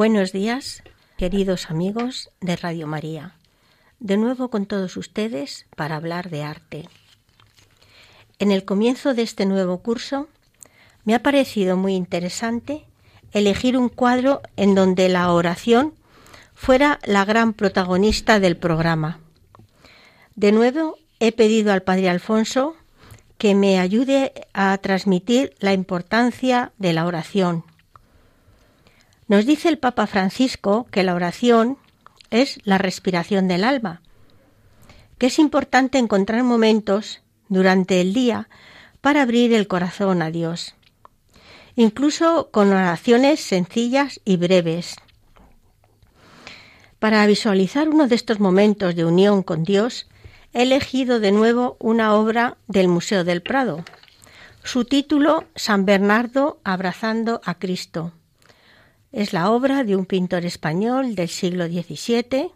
Buenos días, queridos amigos de Radio María. De nuevo con todos ustedes para hablar de arte. En el comienzo de este nuevo curso me ha parecido muy interesante elegir un cuadro en donde la oración fuera la gran protagonista del programa. De nuevo he pedido al Padre Alfonso que me ayude a transmitir la importancia de la oración nos dice el Papa Francisco que la oración es la respiración del alma, que es importante encontrar momentos durante el día para abrir el corazón a Dios, incluso con oraciones sencillas y breves. Para visualizar uno de estos momentos de unión con Dios, he elegido de nuevo una obra del Museo del Prado. Su título, San Bernardo abrazando a Cristo. Es la obra de un pintor español del siglo XVII.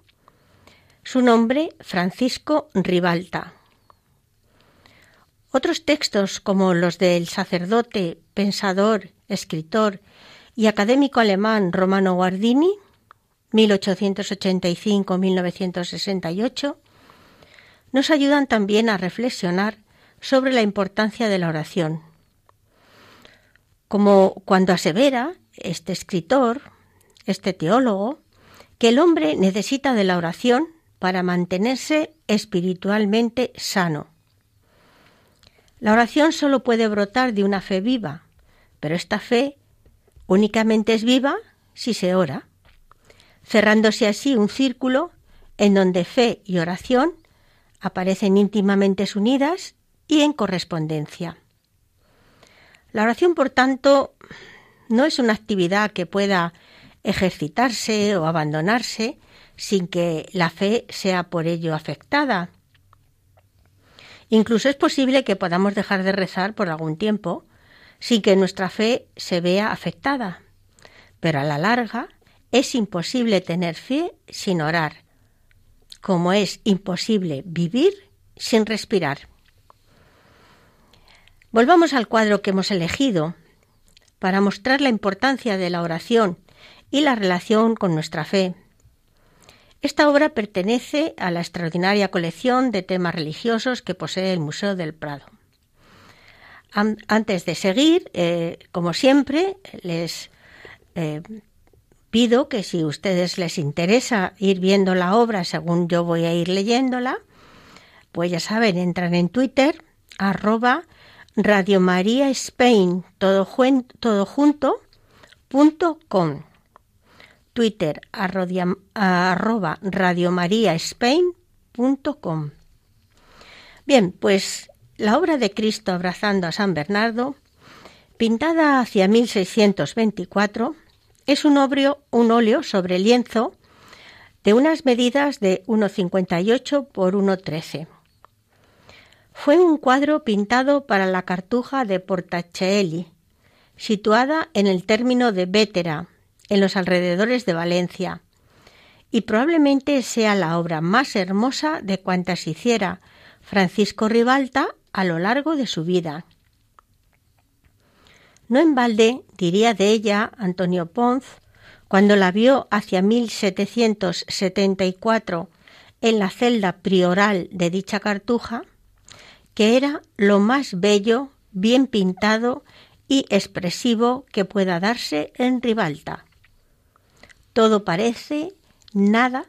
Su nombre, Francisco Ribalta. Otros textos, como los del sacerdote, pensador, escritor y académico alemán Romano Guardini, 1885-1968, nos ayudan también a reflexionar sobre la importancia de la oración. Como cuando asevera este escritor, este teólogo, que el hombre necesita de la oración para mantenerse espiritualmente sano. La oración solo puede brotar de una fe viva, pero esta fe únicamente es viva si se ora, cerrándose así un círculo en donde fe y oración aparecen íntimamente unidas y en correspondencia. La oración, por tanto, no es una actividad que pueda ejercitarse o abandonarse sin que la fe sea por ello afectada. Incluso es posible que podamos dejar de rezar por algún tiempo sin que nuestra fe se vea afectada. Pero a la larga es imposible tener fe sin orar, como es imposible vivir sin respirar. Volvamos al cuadro que hemos elegido, para mostrar la importancia de la oración y la relación con nuestra fe. Esta obra pertenece a la extraordinaria colección de temas religiosos que posee el Museo del Prado. Antes de seguir, eh, como siempre, les eh, pido que si a ustedes les interesa ir viendo la obra según yo voy a ir leyéndola, pues ya saben, entran en Twitter, arroba Radio María Spain, todo, punto com. Twitter, arroba Radio punto com. Bien, pues la obra de Cristo abrazando a San Bernardo, pintada hacia 1624, es un, un óleo sobre lienzo de unas medidas de 1,58 por 1,13 fue un cuadro pintado para la cartuja de Portacelli, situada en el término de Vétera, en los alrededores de Valencia, y probablemente sea la obra más hermosa de cuantas hiciera Francisco Ribalta a lo largo de su vida. No en balde diría de ella Antonio Ponz, cuando la vio hacia 1774 en la celda prioral de dicha cartuja, que era lo más bello, bien pintado y expresivo que pueda darse en Ribalta. Todo parece nada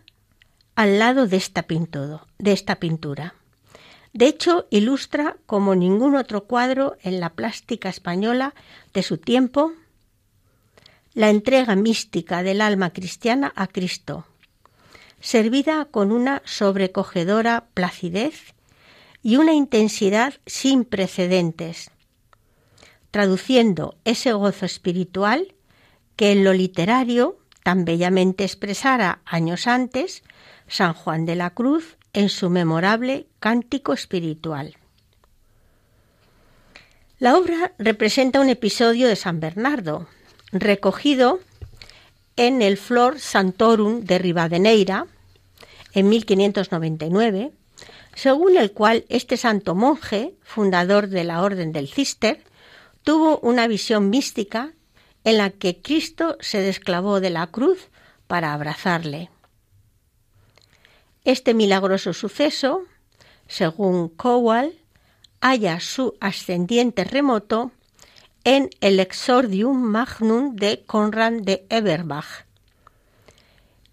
al lado de esta, de esta pintura. De hecho, ilustra como ningún otro cuadro en la plástica española de su tiempo la entrega mística del alma cristiana a Cristo, servida con una sobrecogedora placidez y una intensidad sin precedentes, traduciendo ese gozo espiritual que en lo literario tan bellamente expresara años antes San Juan de la Cruz en su memorable Cántico Espiritual. La obra representa un episodio de San Bernardo, recogido en el Flor Santorum de Rivadeneira en 1599, según el cual este santo monje, fundador de la Orden del Cister, tuvo una visión mística en la que Cristo se desclavó de la cruz para abrazarle. Este milagroso suceso, según Cowell, halla su ascendiente remoto en el Exordium Magnum de Conrad de Eberbach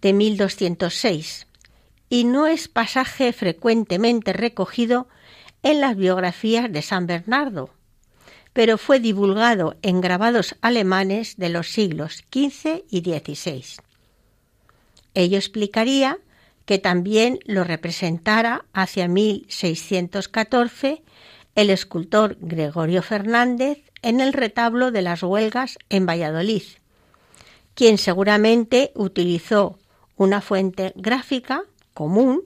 de 1206 y no es pasaje frecuentemente recogido en las biografías de San Bernardo, pero fue divulgado en grabados alemanes de los siglos XV y XVI. Ello explicaría que también lo representara hacia 1614 el escultor Gregorio Fernández en el retablo de las huelgas en Valladolid, quien seguramente utilizó una fuente gráfica común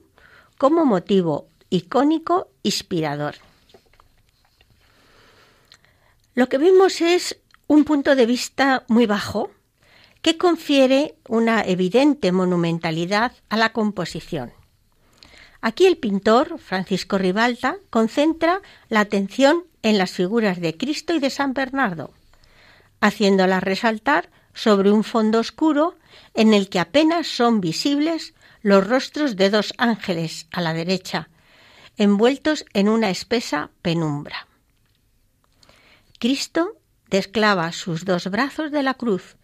como motivo icónico inspirador. Lo que vemos es un punto de vista muy bajo que confiere una evidente monumentalidad a la composición. Aquí el pintor, Francisco Ribalta, concentra la atención en las figuras de Cristo y de San Bernardo, haciéndolas resaltar sobre un fondo oscuro en el que apenas son visibles los rostros de dos ángeles a la derecha, envueltos en una espesa penumbra. Cristo desclava sus dos brazos de la cruz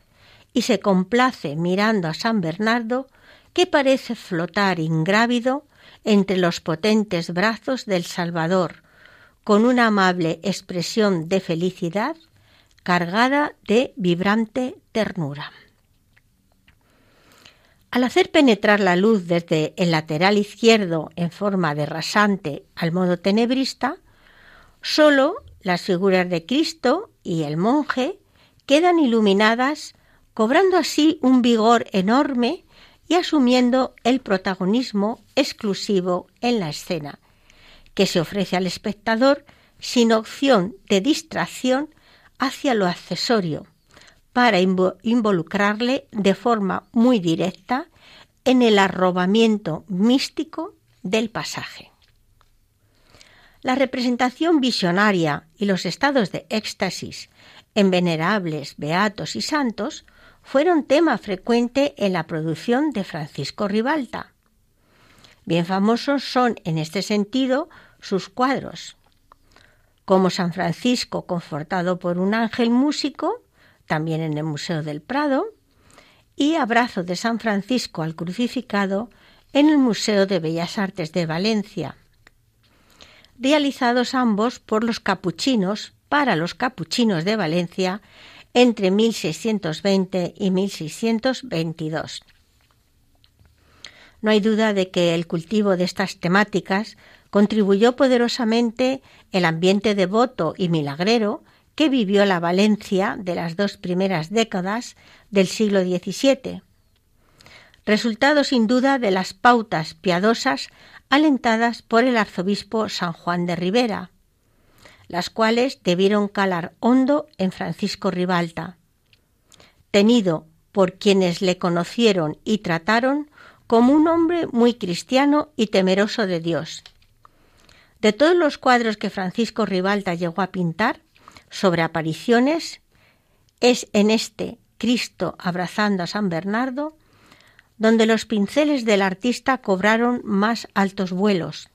y se complace mirando a San Bernardo, que parece flotar ingrávido entre los potentes brazos del Salvador, con una amable expresión de felicidad cargada de vibrante ternura. Al hacer penetrar la luz desde el lateral izquierdo en forma de rasante al modo tenebrista, solo las figuras de Cristo y el monje quedan iluminadas, cobrando así un vigor enorme y asumiendo el protagonismo exclusivo en la escena, que se ofrece al espectador sin opción de distracción hacia lo accesorio, para involucrarle de forma muy directa en el arrobamiento místico del pasaje. La representación visionaria y los estados de éxtasis en venerables, beatos y santos fueron tema frecuente en la producción de Francisco Ribalta. Bien famosos son en este sentido sus cuadros, como San Francisco confortado por un ángel músico también en el Museo del Prado, y Abrazo de San Francisco al crucificado en el Museo de Bellas Artes de Valencia, realizados ambos por los capuchinos para los capuchinos de Valencia entre 1620 y 1622. No hay duda de que el cultivo de estas temáticas contribuyó poderosamente el ambiente devoto y milagrero que vivió la Valencia de las dos primeras décadas del siglo XVII, resultado sin duda de las pautas piadosas alentadas por el arzobispo San Juan de Rivera, las cuales debieron calar hondo en Francisco Ribalta, tenido por quienes le conocieron y trataron como un hombre muy cristiano y temeroso de Dios. De todos los cuadros que Francisco Ribalta llegó a pintar, sobre apariciones es en este Cristo abrazando a San Bernardo, donde los pinceles del artista cobraron más altos vuelos.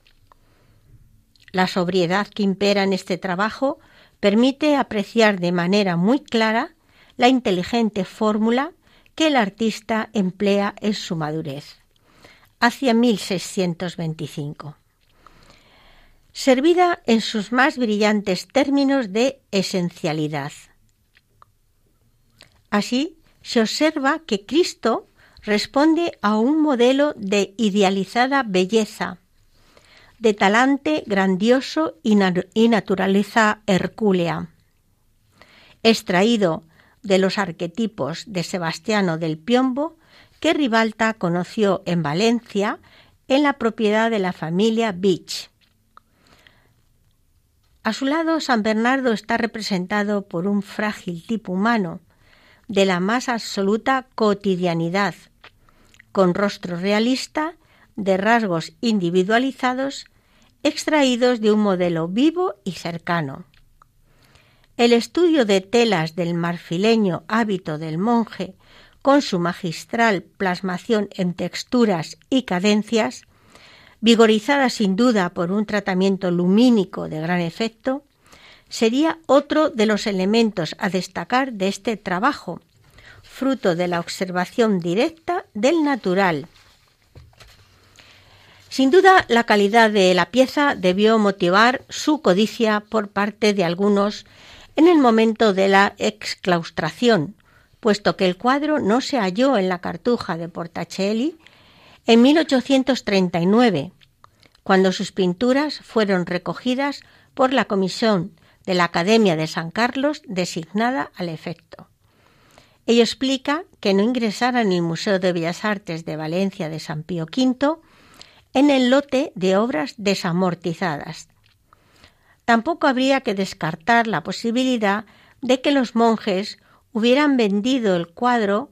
La sobriedad que impera en este trabajo permite apreciar de manera muy clara la inteligente fórmula que el artista emplea en su madurez, hacia 1625 servida en sus más brillantes términos de esencialidad. Así, se observa que Cristo responde a un modelo de idealizada belleza, de talante grandioso y, naturaleza hercúlea, extraído de los arquetipos de Sebastiano del Piombo, que Ribalta conoció en Valencia en la propiedad de la familia Beach. A su lado, San Bernardo está representado por un frágil tipo humano, de la más absoluta cotidianidad, con rostro realista, de rasgos individualizados, extraídos de un modelo vivo y cercano. El estudio de telas del marfileño hábito del monje, con su magistral plasmación en texturas y cadencias, vigorizada sin duda por un tratamiento lumínico de gran efecto, sería otro de los elementos a destacar de este trabajo, fruto de la observación directa del natural. Sin duda, la calidad de la pieza debió motivar su codicia por parte de algunos en el momento de la exclaustración, puesto que el cuadro no se halló en la cartuja de Portacelli en 1839, cuando sus pinturas fueron recogidas por la comisión de la Academia de San Carlos designada al efecto. Ello explica que no ingresara en el Museo de Bellas Artes de Valencia de San Pío V en el lote de obras desamortizadas. Tampoco habría que descartar la posibilidad de que los monjes hubieran vendido el cuadro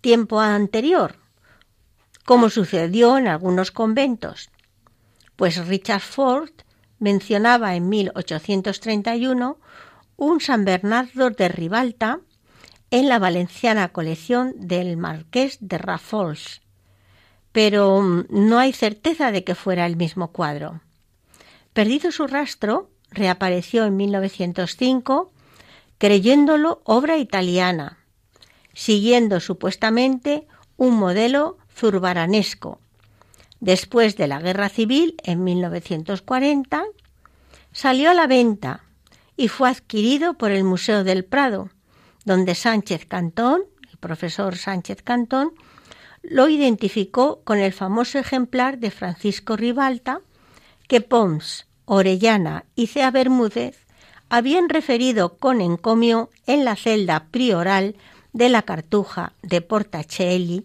tiempo anterior, como sucedió en algunos conventos, pues Richard Ford mencionaba en 1831 un San Bernardo de Ribalta en la valenciana colección del Marqués de Rafols, pero mm, no hay certeza de que fuera el mismo cuadro. Perdido su rastro, reapareció en 1905 creyéndolo obra italiana, siguiendo supuestamente un modelo zurbaranesco. Después de la Guerra Civil, en 1940, salió a la venta y fue adquirido por el Museo del Prado, donde Sánchez Cantón, el profesor Sánchez Cantón, lo identificó con el famoso ejemplar de Francisco Ribalta que Pons, Orellana y Cea Bermúdez habían referido con encomio en la celda prioral de la Cartuja de Portacelli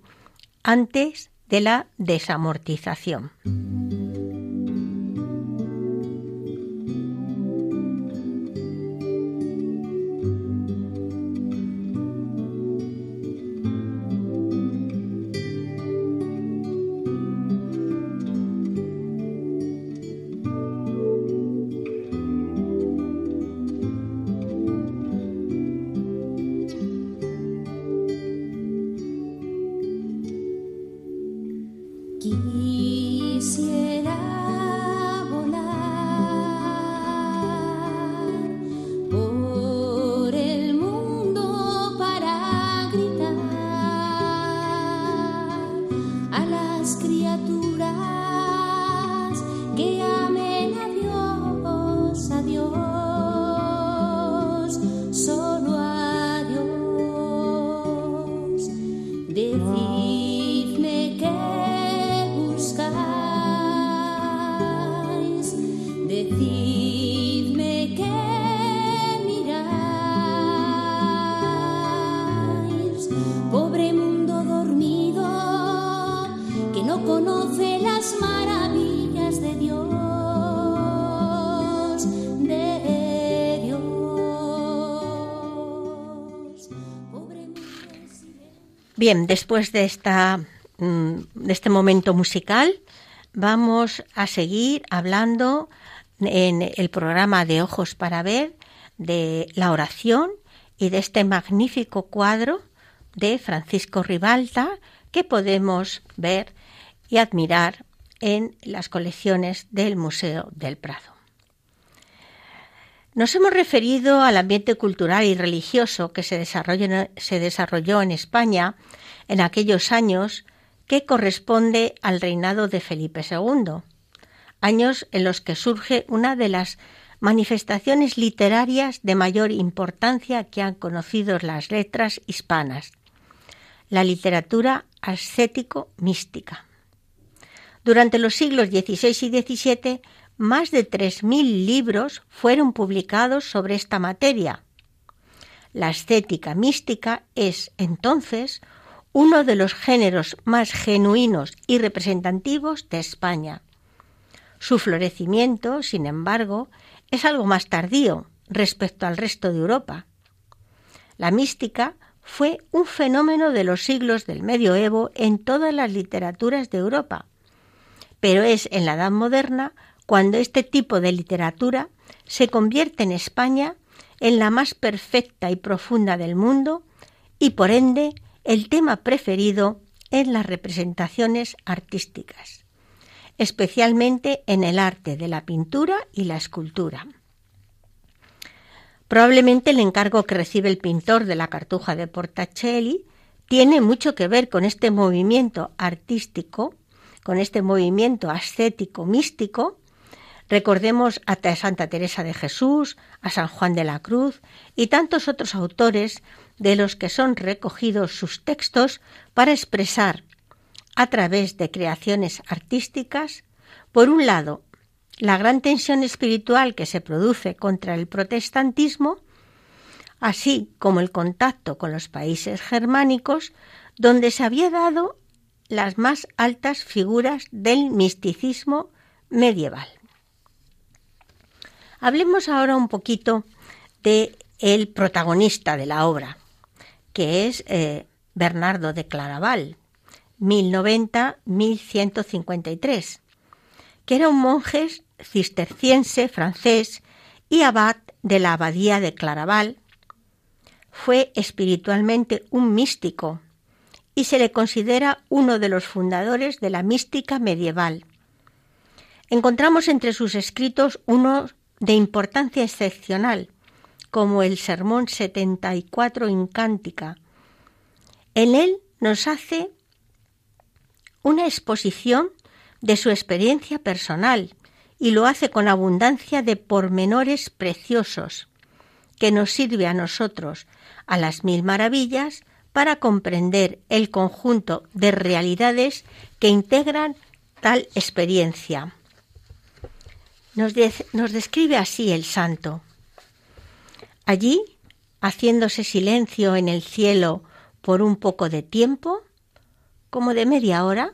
antes de la desamortización. Bien, después de, mm, de este momento musical, vamos a seguir hablando en el programa de Ojos para Ver de la oración y de este magnífico cuadro de Francisco Ribalta que podemos ver y admirar en las colecciones del Museo del Prado. Nos hemos referido al ambiente cultural y religioso que se desarrolló, en España en aquellos años que corresponde al reinado de Felipe II, años en los que surge una de las manifestaciones literarias de mayor importancia que han conocido las letras hispanas, la literatura ascético-mística. Durante los siglos XVI y XVII más de 3.000 libros fueron publicados sobre esta materia. La estética mística es, entonces, uno de los géneros más genuinos y representativos de España. Su florecimiento, sin embargo, es algo más tardío respecto al resto de Europa. La mística fue un fenómeno de los siglos del medioevo en todas las literaturas de Europa, pero es en la Edad Moderna cuando este tipo de literatura se convierte en España en la más perfecta y profunda del mundo y por ende el tema preferido en las representaciones artísticas, especialmente en el arte de la pintura y la escultura. Probablemente el encargo que recibe el pintor de la Cartuja de Portacelli tiene mucho que ver con este movimiento artístico, con este movimiento ascético místico. Recordemos a Santa Teresa de Jesús, a San Juan de la Cruz y tantos otros autores de los que son recogidos sus textos para expresar a través de creaciones artísticas, por un lado, la gran tensión espiritual que se produce contra el protestantismo, así como el contacto con los países germánicos, donde se había dado las más altas figuras del misticismo medieval. Hablemos ahora un poquito de el protagonista de la obra, que es eh, Bernardo de Claraval, 1090-1153, que era un monje cisterciense francés y abad de la abadía de Claraval, fue espiritualmente un místico y se le considera uno de los fundadores de la mística medieval. Encontramos entre sus escritos uno de importancia excepcional, como el Sermón 74 Incántica. En él nos hace una exposición de su experiencia personal y lo hace con abundancia de pormenores preciosos, que nos sirve a nosotros, a las mil maravillas, para comprender el conjunto de realidades que integran tal experiencia. Nos, describe así el santo. Allí, haciéndose silencio en el cielo por un poco de tiempo, como de media hora,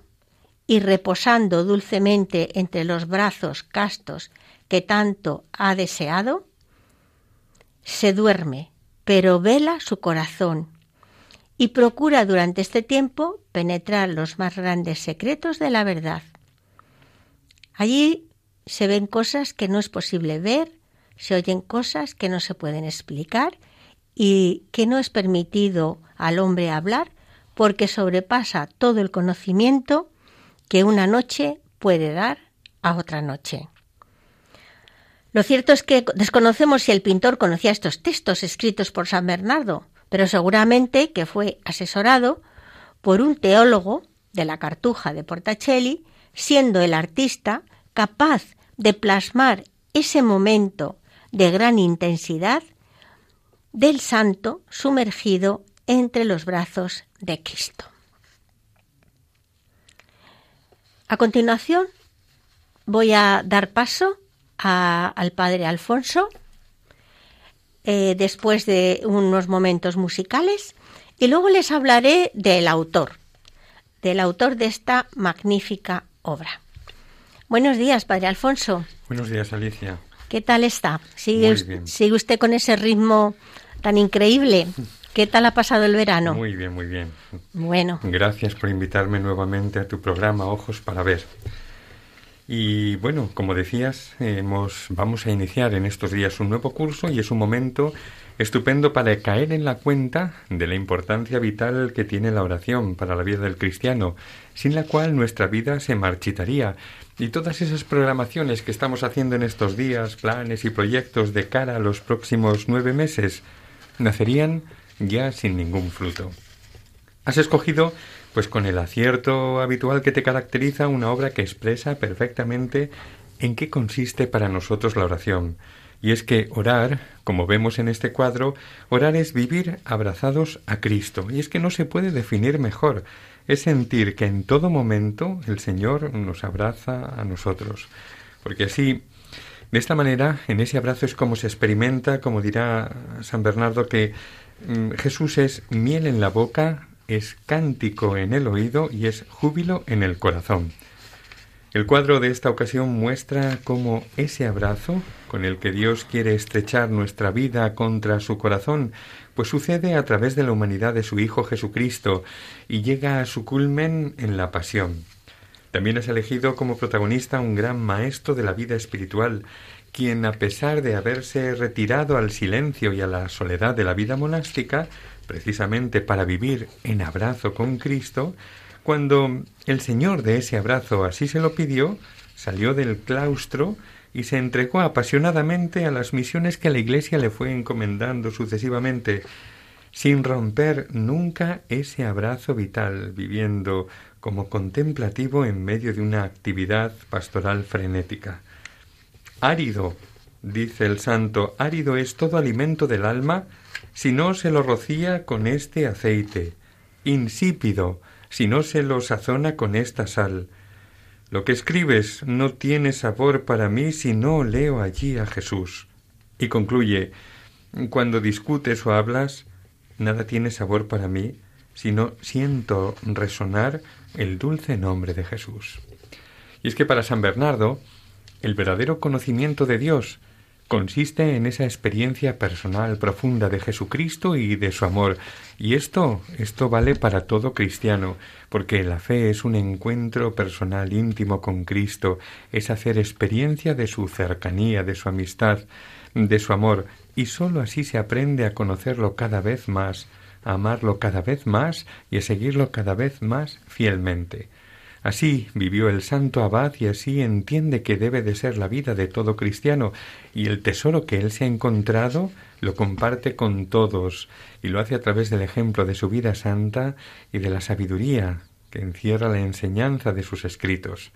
y reposando dulcemente entre los brazos castos que tanto ha deseado, se duerme, pero vela su corazón y procura durante este tiempo penetrar los más grandes secretos de la verdad. Allí se ven cosas que no es posible ver, se oyen cosas que no se pueden explicar y que no es permitido al hombre hablar porque sobrepasa todo el conocimiento que una noche puede dar a otra noche. Lo cierto es que desconocemos si el pintor conocía estos textos escritos por San Bernardo, pero seguramente que fue asesorado por un teólogo de la Cartuja de Portacelli, siendo el artista capaz de plasmar ese momento de gran intensidad del santo sumergido entre los brazos de Cristo. A continuación, voy a dar paso al padre Alfonso, eh, después de unos momentos musicales, y luego les hablaré del autor, del autor de esta magnífica obra. Buenos días, padre Alfonso. Buenos días, Alicia. ¿Qué tal está? ¿Sigue, ¿Sigue usted con ese ritmo tan increíble? ¿Qué tal ha pasado el verano? Muy bien, muy bien. Bueno. Gracias por invitarme nuevamente a tu programa Ojos para Ver. Y bueno, como decías, vamos a iniciar en estos días un nuevo curso y es un momento estupendo para caer en la cuenta de la importancia vital que tiene la oración para la vida del cristiano, sin la cual nuestra vida se marchitaría. Y todas esas programaciones que estamos haciendo en estos días, planes y proyectos de cara a los próximos nueve meses, nacerían ya sin ningún fruto. Has escogido, pues con el acierto habitual que te caracteriza, una obra que expresa perfectamente en qué consiste para nosotros la oración. Y es que orar, como vemos en este cuadro, orar es vivir abrazados a Cristo. Y es que no se puede definir mejor. Es sentir que en todo momento el Señor nos abraza a nosotros. Porque así De esta manera, en ese abrazo es como se experimenta, como dirá San Bernardo, que mm, Jesús es miel en la boca, es cántico en el oído y es júbilo en el corazón. El cuadro de esta ocasión muestra cómo ese abrazo con el que Dios quiere estrechar nuestra vida contra su corazón, pues sucede a través de la humanidad de su Hijo Jesucristo y llega a su culmen en la pasión. También has elegido como protagonista un gran maestro de la vida espiritual, quien a pesar de haberse retirado al silencio y a la soledad de la vida monástica, precisamente para vivir en abrazo con Cristo, cuando el Señor de ese abrazo así se lo pidió, salió del claustro y se entregó apasionadamente a las misiones que la Iglesia le fue encomendando sucesivamente, sin romper nunca ese abrazo vital, viviendo como contemplativo en medio de una actividad pastoral frenética. Árido, dice el santo, árido es todo alimento del alma si no se lo rocía con este aceite, insípido si no se lo sazona con esta sal. Lo que escribes no tiene sabor para mí si no leo allí a Jesús. Y concluye, cuando discutes o hablas, nada tiene sabor para mí si no siento resonar el dulce nombre de Jesús. Y es que para San Bernardo, el verdadero conocimiento de Dios consiste en esa experiencia personal profunda de Jesucristo y de su amor. Y esto, esto vale para todo cristiano, porque la fe es un encuentro personal íntimo con Cristo, es hacer experiencia de su cercanía, de su amistad, de su amor, y sólo así se aprende a conocerlo cada vez más, a amarlo cada vez más y a seguirlo cada vez más fielmente. Así vivió el santo abad y así entiende que debe de ser la vida de todo cristiano, y el tesoro que él se ha encontrado lo comparte con todos, y lo hace a través del ejemplo de su vida santa y de la sabiduría que encierra la enseñanza de sus escritos.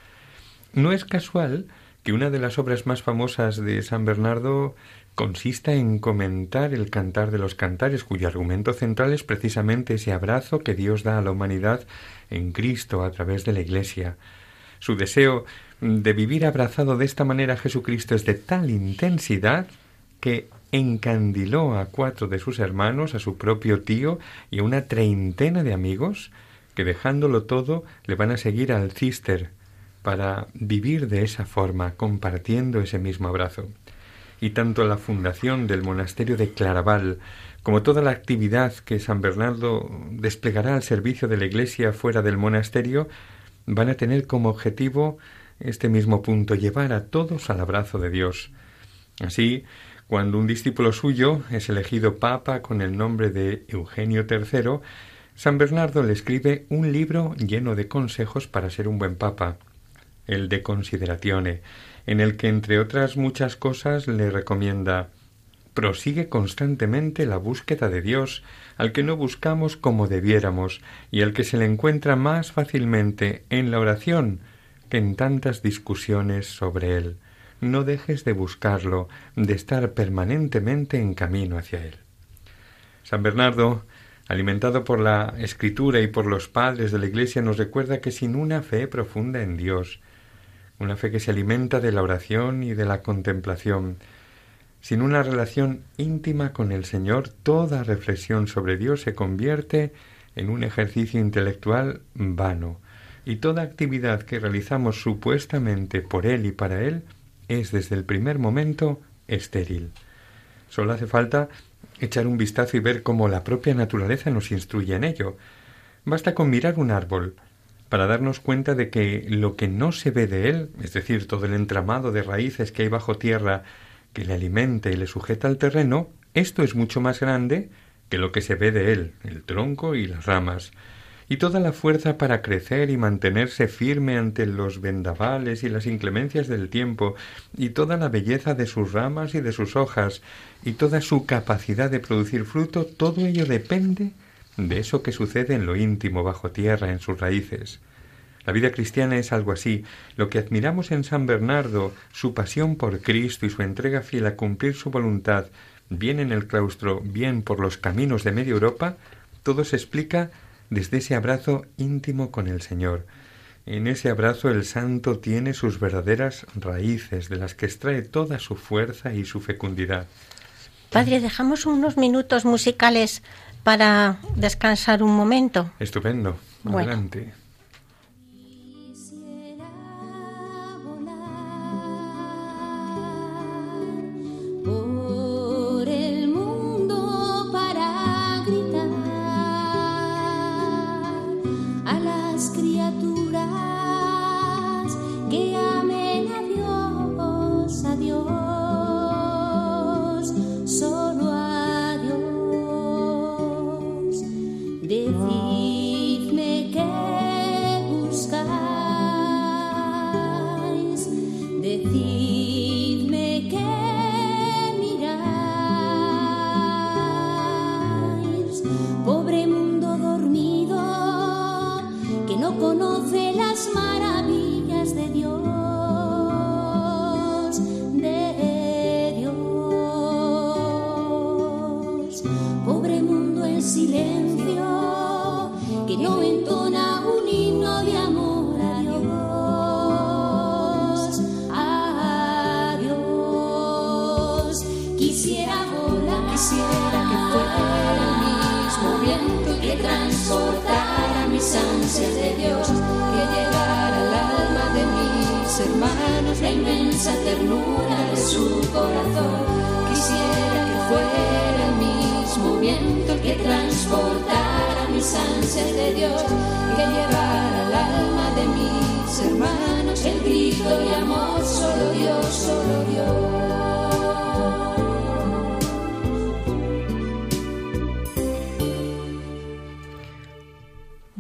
No es casual que una de las obras más famosas de San Bernardo consista en comentar el cantar de los cantares, cuyo argumento central es precisamente ese abrazo que Dios da a la humanidad en Cristo a través de la Iglesia. Su deseo de vivir abrazado de esta manera a Jesucristo es de tal intensidad que encandiló a cuatro de sus hermanos, a su propio tío y a una treintena de amigos, que dejándolo todo le van a seguir al cister para vivir de esa forma, compartiendo ese mismo abrazo y tanto la fundación del monasterio de Claraval como toda la actividad que San Bernardo desplegará al servicio de la Iglesia fuera del monasterio van a tener como objetivo este mismo punto, llevar a todos al abrazo de Dios. Así, cuando un discípulo suyo es elegido papa con el nombre de Eugenio III, San Bernardo le escribe un libro lleno de consejos para ser un buen papa, el de Consideratione, en el que, entre otras muchas cosas, le recomienda prosigue constantemente la búsqueda de Dios, al que no buscamos como debiéramos, y al que se le encuentra más fácilmente en la oración que en tantas discusiones sobre él. No dejes de buscarlo, de estar permanentemente en camino hacia él. San Bernardo, alimentado por la escritura y por los padres de la Iglesia, nos recuerda que sin una fe profunda en Dios, una fe que se alimenta de la oración y de la contemplación. Sin una relación íntima con el Señor, toda reflexión sobre Dios se convierte en un ejercicio intelectual vano, y toda actividad que realizamos supuestamente por Él y para Él es desde el primer momento estéril. Solo hace falta echar un vistazo y ver cómo la propia naturaleza nos instruye en ello. Basta con mirar un árbol, para darnos cuenta de que lo que no se ve de él, es decir, todo el entramado de raíces que hay bajo tierra que le alimenta y le sujeta al terreno, esto es mucho más grande que lo que se ve de él, el tronco y las ramas, y toda la fuerza para crecer y mantenerse firme ante los vendavales y las inclemencias del tiempo, y toda la belleza de sus ramas y de sus hojas, y toda su capacidad de producir fruto, todo ello depende de eso que sucede en lo íntimo bajo tierra, en sus raíces. La vida cristiana es algo así. Lo que admiramos en San Bernardo, su pasión por Cristo y su entrega fiel a cumplir su voluntad, bien en el claustro, bien por los caminos de media Europa, todo se explica desde ese abrazo íntimo con el Señor. En ese abrazo el santo tiene sus verdaderas raíces, de las que extrae toda su fuerza y su fecundidad. Padre, dejamos unos minutos musicales para descansar un momento. Estupendo. Adelante.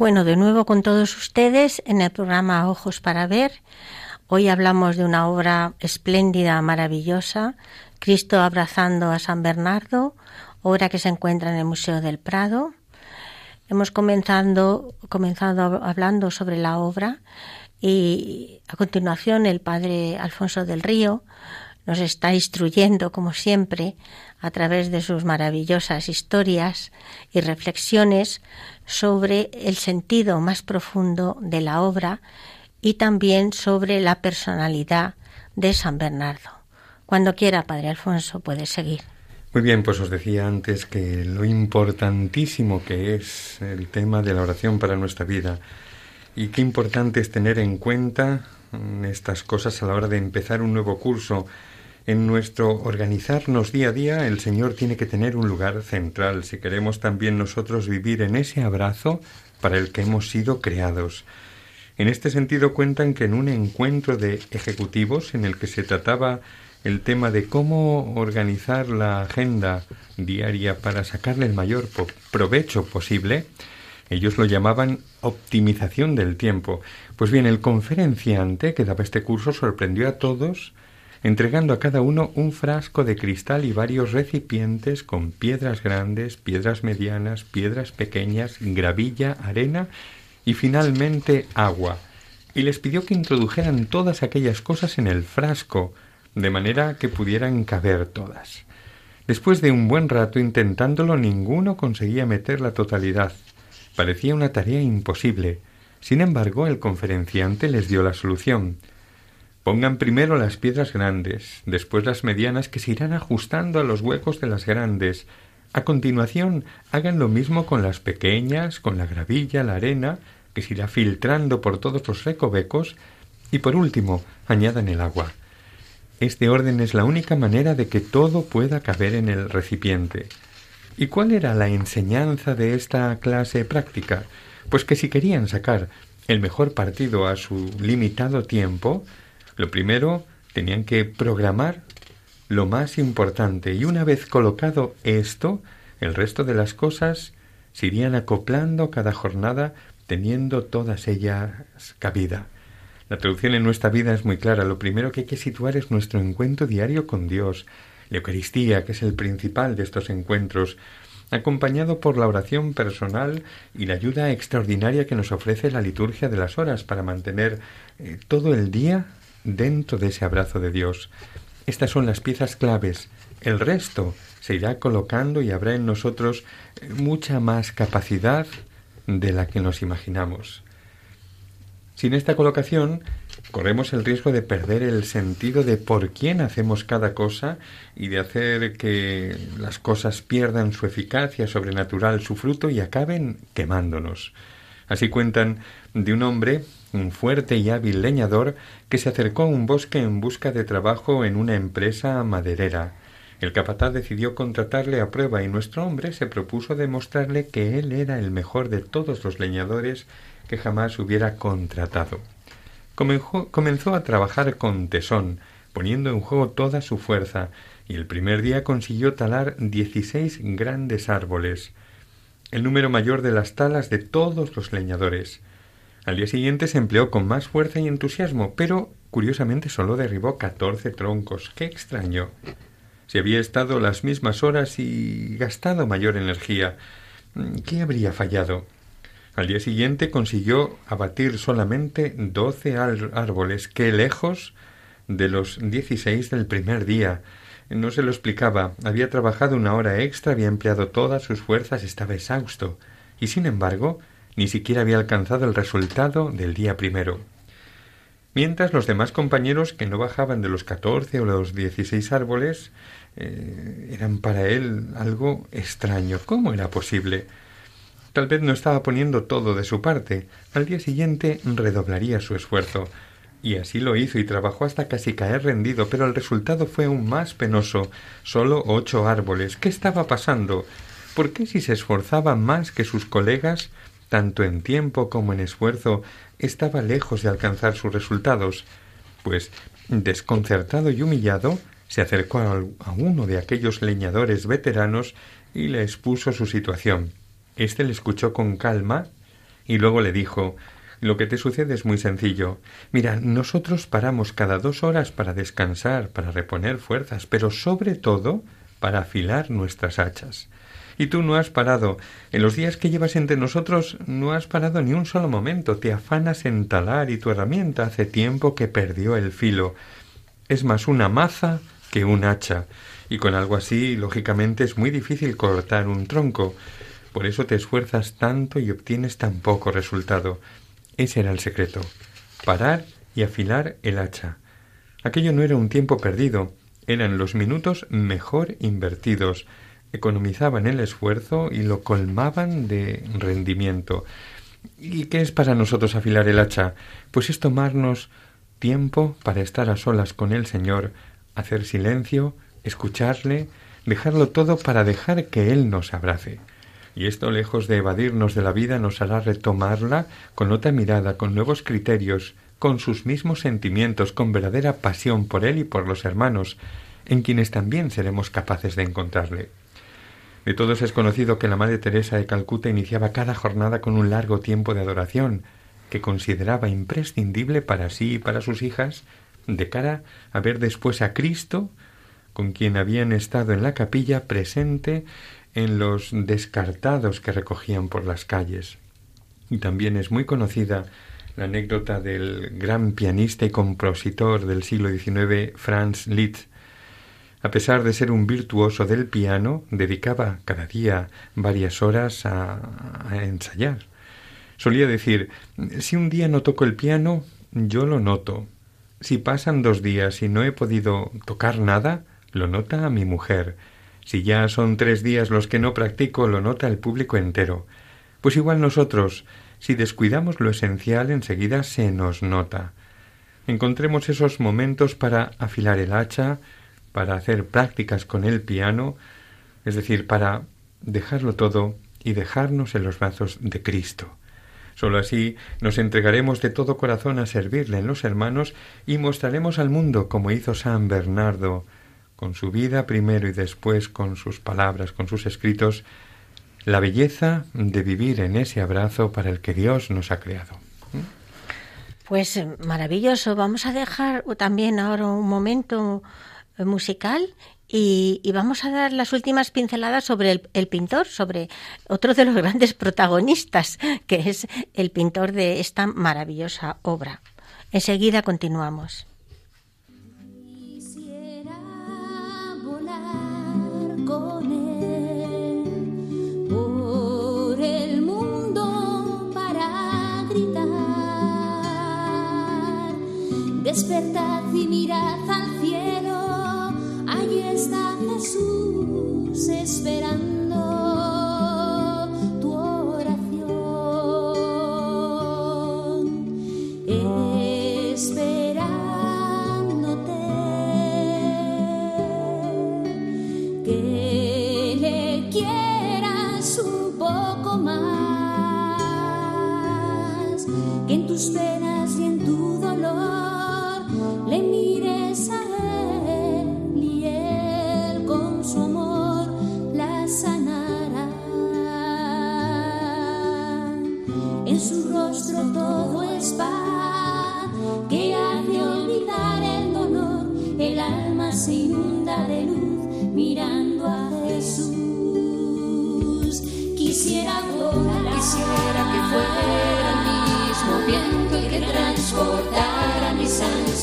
Bueno, de nuevo con todos ustedes en el programa Ojos para Ver. Hoy hablamos de una obra espléndida, maravillosa, Cristo abrazando a San Bernardo, obra que se encuentra en el Museo del Prado. Hemos comenzado, comenzado hablando sobre la obra y a continuación el padre Alfonso del Río nos está instruyendo, como siempre, a través de sus maravillosas historias y reflexiones sobre el sentido más profundo de la obra y también sobre la personalidad de San Bernardo. Cuando quiera, Padre Alfonso, puede seguir. Muy bien, pues os decía antes que lo importantísimo que es el tema de la oración para nuestra vida y qué importante es tener en cuenta estas cosas a la hora de empezar un nuevo curso en nuestro organizarnos día a día, el Señor tiene que tener un lugar central si queremos también nosotros vivir en ese abrazo para el que hemos sido creados. En este sentido cuentan que en un encuentro de ejecutivos en el que se trataba el tema de cómo organizar la agenda diaria para sacarle el mayor provecho posible, ellos lo llamaban optimización del tiempo. Pues bien, el conferenciante que daba este curso sorprendió a todos entregando a cada uno un frasco de cristal y varios recipientes con piedras grandes, piedras medianas, piedras pequeñas, gravilla, arena y finalmente agua, y les pidió que introdujeran todas aquellas cosas en el frasco, de manera que pudieran caber todas. Después de un buen rato intentándolo, ninguno conseguía meter la totalidad. Parecía una tarea imposible. Sin embargo, el conferenciante les dio la solución. Pongan primero las piedras grandes, después las medianas que se irán ajustando a los huecos de las grandes. A continuación, hagan lo mismo con las pequeñas, con la gravilla, la arena, que se irá filtrando por todos los recovecos, y por último, añadan el agua. Este orden es la única manera de que todo pueda caber en el recipiente. ¿Y cuál era la enseñanza de esta clase práctica? Pues que si querían sacar el mejor partido a su limitado tiempo, lo primero, tenían que programar lo más importante y una vez colocado esto, el resto de las cosas se irían acoplando cada jornada teniendo todas ellas cabida. La traducción en nuestra vida es muy clara. Lo primero que hay que situar es nuestro encuentro diario con Dios, la Eucaristía, que es el principal de estos encuentros, acompañado por la oración personal y la ayuda extraordinaria que nos ofrece la liturgia de las horas para mantener eh, todo el día dentro de ese abrazo de Dios. Estas son las piezas claves. El resto se irá colocando y habrá en nosotros mucha más capacidad de la que nos imaginamos. Sin esta colocación, corremos el riesgo de perder el sentido de por quién hacemos cada cosa y de hacer que las cosas pierdan su eficacia sobrenatural, su fruto y acaben quemándonos. Así cuentan de un hombre, un fuerte y hábil leñador, que se acercó a un bosque en busca de trabajo en una empresa maderera. El capataz decidió contratarle a prueba y nuestro hombre se propuso demostrarle que él era el mejor de todos los leñadores que jamás hubiera contratado. Comenzó a trabajar con tesón, poniendo en juego toda su fuerza, y el primer día consiguió talar dieciséis grandes árboles, el número mayor de las talas de todos los leñadores. Al día siguiente se empleó con más fuerza y entusiasmo, pero curiosamente solo derribó catorce troncos. ¡Qué extraño! Si había estado las mismas horas y gastado mayor energía, ¿qué habría fallado? Al día siguiente consiguió abatir solamente doce árboles, que lejos de los dieciséis del primer día. No se lo explicaba. Había trabajado una hora extra, había empleado todas sus fuerzas, estaba exhausto. Y sin embargo, ni siquiera había alcanzado el resultado del día primero mientras los demás compañeros que no bajaban de los catorce o los dieciséis árboles eh, eran para él algo extraño. ¿Cómo era posible? Tal vez no estaba poniendo todo de su parte. Al día siguiente redoblaría su esfuerzo. Y así lo hizo y trabajó hasta casi caer rendido, pero el resultado fue aún más penoso. Solo ocho árboles. ¿Qué estaba pasando? ¿Por qué si se esforzaba más que sus colegas, tanto en tiempo como en esfuerzo, estaba lejos de alcanzar sus resultados? Pues, desconcertado y humillado, se acercó a uno de aquellos leñadores veteranos y le expuso su situación. Este le escuchó con calma y luego le dijo Lo que te sucede es muy sencillo. Mira, nosotros paramos cada dos horas para descansar, para reponer fuerzas, pero sobre todo para afilar nuestras hachas. Y tú no has parado. En los días que llevas entre nosotros no has parado ni un solo momento. Te afanas en talar y tu herramienta hace tiempo que perdió el filo. Es más una maza que un hacha, y con algo así, lógicamente, es muy difícil cortar un tronco. Por eso te esfuerzas tanto y obtienes tan poco resultado. Ese era el secreto. Parar y afilar el hacha. Aquello no era un tiempo perdido, eran los minutos mejor invertidos. Economizaban el esfuerzo y lo colmaban de rendimiento. ¿Y qué es para nosotros afilar el hacha? Pues es tomarnos tiempo para estar a solas con el Señor, hacer silencio, escucharle, dejarlo todo para dejar que Él nos abrace. Y esto, lejos de evadirnos de la vida, nos hará retomarla con otra mirada, con nuevos criterios, con sus mismos sentimientos, con verdadera pasión por Él y por los hermanos, en quienes también seremos capaces de encontrarle. De todos es conocido que la Madre Teresa de Calcuta iniciaba cada jornada con un largo tiempo de adoración, que consideraba imprescindible para sí y para sus hijas, de cara a ver después a Cristo, con quien habían estado en la capilla presente en los descartados que recogían por las calles. Y también es muy conocida la anécdota del gran pianista y compositor del siglo XIX, Franz Liszt. A pesar de ser un virtuoso del piano, dedicaba cada día varias horas a, a ensayar. Solía decir, si un día no toco el piano, yo lo noto, si pasan dos días y no he podido tocar nada, lo nota a mi mujer. Si ya son tres días los que no practico, lo nota el público entero. Pues igual nosotros, si descuidamos lo esencial, enseguida se nos nota. Encontremos esos momentos para afilar el hacha, para hacer prácticas con el piano, es decir, para dejarlo todo y dejarnos en los brazos de Cristo. Solo así nos entregaremos de todo corazón a servirle en los hermanos y mostraremos al mundo como hizo San Bernardo, con su vida primero y después con sus palabras, con sus escritos, la belleza de vivir en ese abrazo para el que Dios nos ha creado. Pues eh, maravilloso. Vamos a dejar también ahora un momento musical y, vamos a dar las últimas pinceladas sobre el, pintor, sobre otro de los grandes protagonistas, que es el pintor de esta maravillosa obra. Enseguida continuamos. por el mundo para gritar Despertad y mirad al Jesús esperando tu oración, esperándote que le quieras un poco más, que en tus penas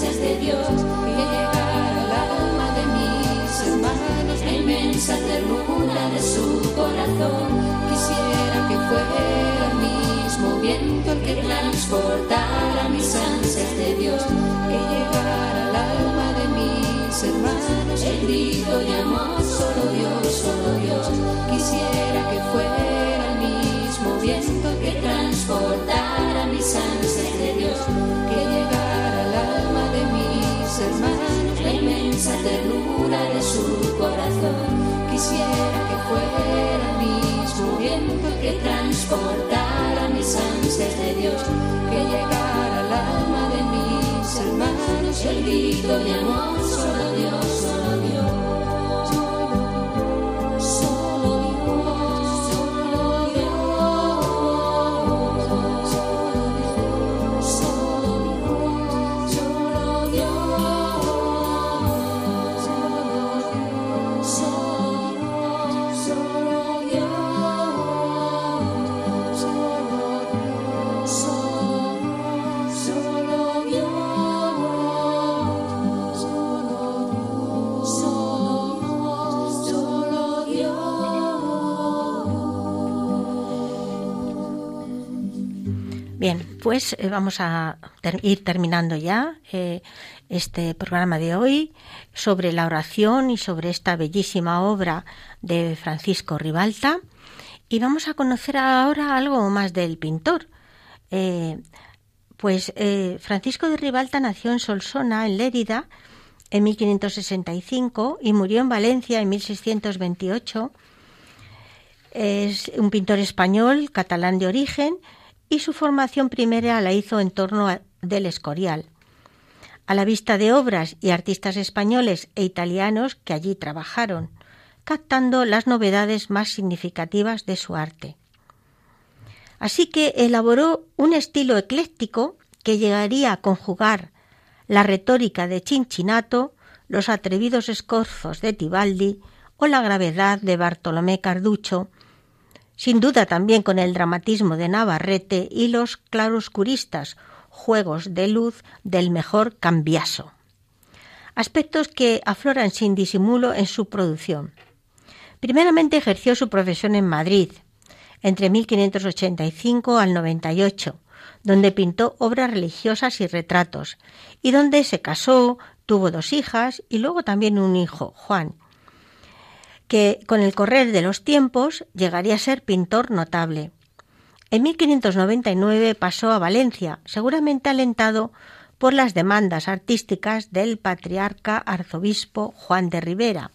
de Dios, que llegara al alma de mis hermanos la inmensa ternura de su corazón. Quisiera que fuera el mismo viento el que transportara mis ansias de Dios, que llegara al alma de mis hermanos el grito de amor, ternura de su corazón. Quisiera que fuera mismo viento que transportara mis ansias de Dios, que llegara al alma de mis hermanos el grito de amor, solo Dios, solo Dios. Pues vamos a ir terminando ya eh, este programa de hoy sobre la oración y sobre esta bellísima obra de Francisco Ribalta. Y vamos a conocer ahora algo más del pintor. Eh, pues Francisco de Ribalta nació en Solsona, en Lérida, en 1565 y murió en Valencia en 1628. Es un pintor español, catalán de origen, y su formación primera la hizo en torno del Escorial. A la vista de obras y artistas españoles e italianos que allí trabajaron, captando las novedades más significativas de su arte. Así que elaboró un estilo ecléctico que llegaría a conjugar la retórica de Cincinnato, los atrevidos escorzos de Tibaldi o la gravedad de Bartolomé Carducho, sin duda también con el dramatismo de Navarrete y los claroscuristas juegos de luz del mejor Cambiaso. Aspectos que afloran sin disimulo en su producción. Primeramente ejerció su profesión en Madrid, entre 1585 al 98, donde pintó obras religiosas y retratos, y donde se casó, tuvo dos hijas y luego también un hijo, Juan, que con el correr de los tiempos llegaría a ser pintor notable. En 1599 pasó a Valencia, seguramente alentado por las demandas artísticas del patriarca arzobispo Juan de Rivera.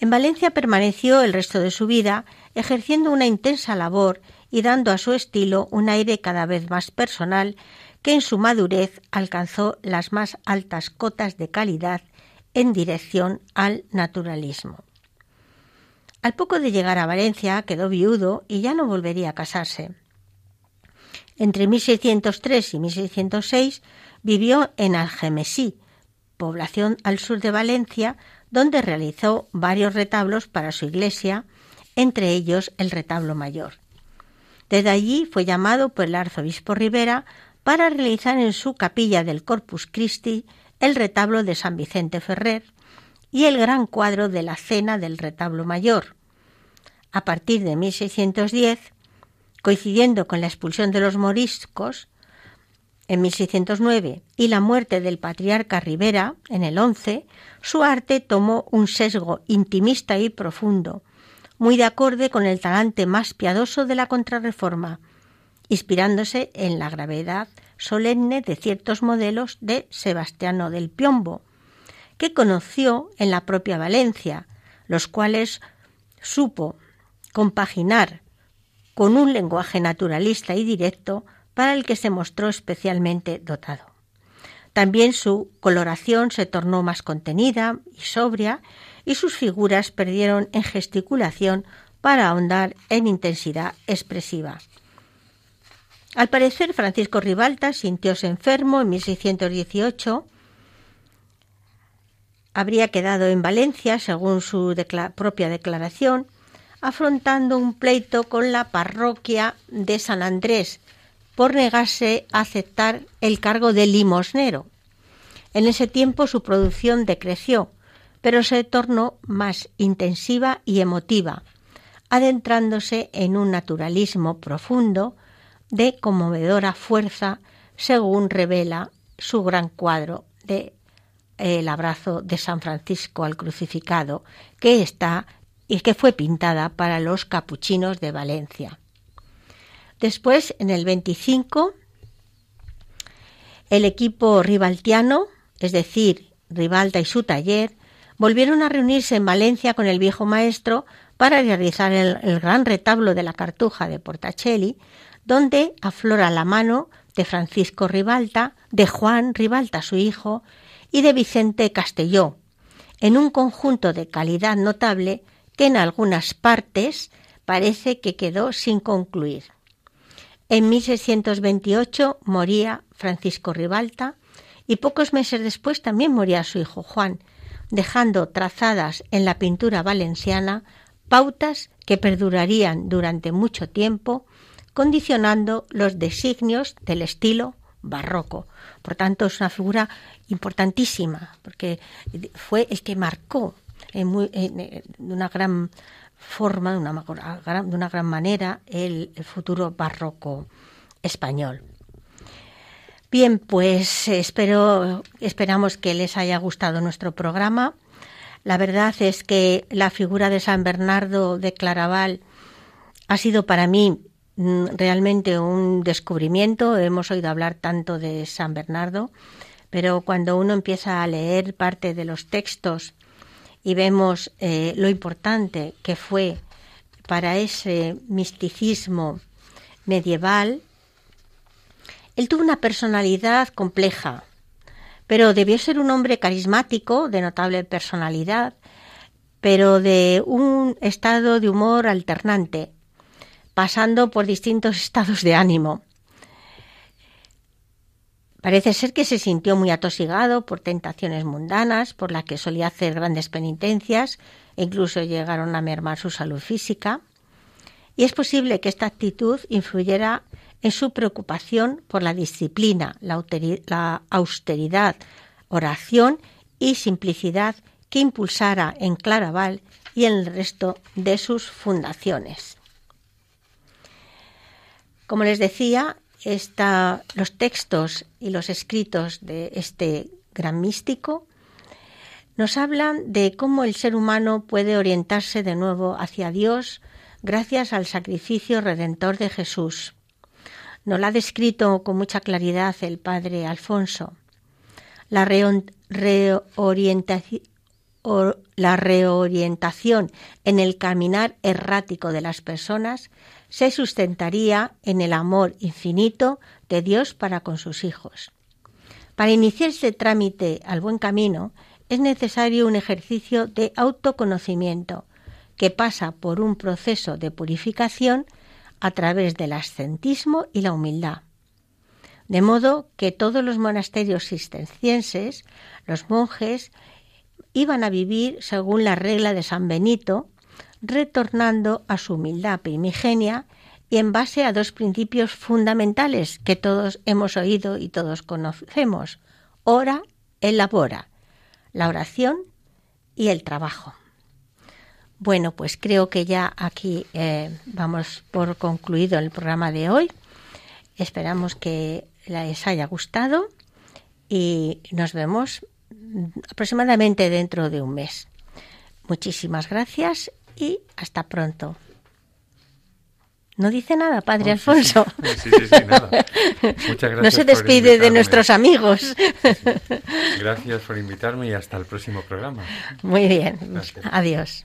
En Valencia permaneció el resto de su vida ejerciendo una intensa labor y dando a su estilo un aire cada vez más personal que en su madurez alcanzó las más altas cotas de calidad en dirección al naturalismo. Al poco de llegar a Valencia quedó viudo y ya no volvería a casarse. Entre 1603 y 1606 vivió en Algemesí, población al sur de Valencia, donde realizó varios retablos para su iglesia, entre ellos el retablo mayor. Desde allí fue llamado por el arzobispo Rivera para realizar en su capilla del Corpus Christi el retablo de San Vicente Ferrer y el gran cuadro de la Cena del retablo mayor. A partir de 1610, coincidiendo con la expulsión de los moriscos, en 1609 y la muerte del patriarca Rivera en el 11, su arte tomó un sesgo intimista y profundo, muy de acorde con el talante más piadoso de la contrarreforma, inspirándose en la gravedad solemne de ciertos modelos de Sebastiano del Piombo, que conoció en la propia Valencia, los cuales supo compaginar con un lenguaje naturalista y directo para el que se mostró especialmente dotado. También su coloración se tornó más contenida y sobria y sus figuras perdieron en gesticulación para ahondar en intensidad expresiva. Al parecer, Francisco Ribalta sintióse enfermo en 1618. Habría quedado en Valencia, según su propia declaración, afrontando un pleito con la parroquia de San Andrés, por negarse a aceptar el cargo de limosnero. En ese tiempo su producción decreció, pero se tornó más intensiva y emotiva, adentrándose en un naturalismo profundo de conmovedora fuerza, según revela su gran cuadro de El abrazo de San Francisco al crucificado, que está y que fue pintada para los capuchinos de Valencia. Después, en el 25, el equipo ribaltiano, es decir, Ribalta y su taller, volvieron a reunirse en Valencia con el viejo maestro para realizar el, gran retablo de la Cartuja de Portacelli, donde aflora la mano de Francisco Ribalta, de Juan Ribalta, su hijo, y de Vicente Castelló, en un conjunto de calidad notable que en algunas partes parece que quedó sin concluir. En 1628 moría Francisco Ribalta y pocos meses después también moría su hijo Juan, dejando trazadas en la pintura valenciana pautas que perdurarían durante mucho tiempo, condicionando los designios del estilo barroco. Por tanto, es una figura importantísima, porque fue el que marcó de una gran forma, de una, gran manera, el, futuro barroco español. Bien, pues espero, esperamos que les haya gustado nuestro programa. La verdad es que la figura de San Bernardo de Claraval ha sido para mí realmente un descubrimiento. Hemos oído hablar tanto de San Bernardo, pero cuando uno empieza a leer parte de los textos y vemos eh, lo importante que fue para ese misticismo medieval, él tuvo una personalidad compleja, pero debió ser un hombre carismático, de notable personalidad, pero de un estado de humor alternante, pasando por distintos estados de ánimo. Parece ser que se sintió muy atosigado por tentaciones mundanas, por las que solía hacer grandes penitencias e incluso llegaron a mermar su salud física. Y es posible que esta actitud influyera en su preocupación por la disciplina, la austeridad, oración y simplicidad que impulsara en Claraval y en el resto de sus fundaciones. Como les decía, los textos y los escritos de este gran místico nos hablan de cómo el ser humano puede orientarse de nuevo hacia Dios gracias al sacrificio redentor de Jesús. Nos lo ha descrito con mucha claridad el padre Alfonso. La, reorientación, la reorientación en el caminar errático de las personas se sustentaría en el amor infinito de Dios para con sus hijos. Para iniciar este trámite al buen camino es necesario un ejercicio de autoconocimiento que pasa por un proceso de purificación a través del ascentismo y la humildad. De modo que todos los monasterios cistercienses, los monjes, iban a vivir según la regla de San Benito, retornando a su humildad primigenia y en base a dos principios fundamentales que todos hemos oído y todos conocemos. Ora, elabora, la oración y el trabajo. Bueno, pues creo que ya aquí eh, vamos por concluido el programa de hoy. Esperamos que les haya gustado y nos vemos aproximadamente dentro de un mes. Muchísimas gracias y hasta pronto. No dice nada, Padre Oh, Alfonso. Sí, sí, sí, nada. Muchas gracias. no se por despide de nuestros amigos. Gracias por invitarme y hasta el próximo programa. Muy bien. Gracias. Adiós.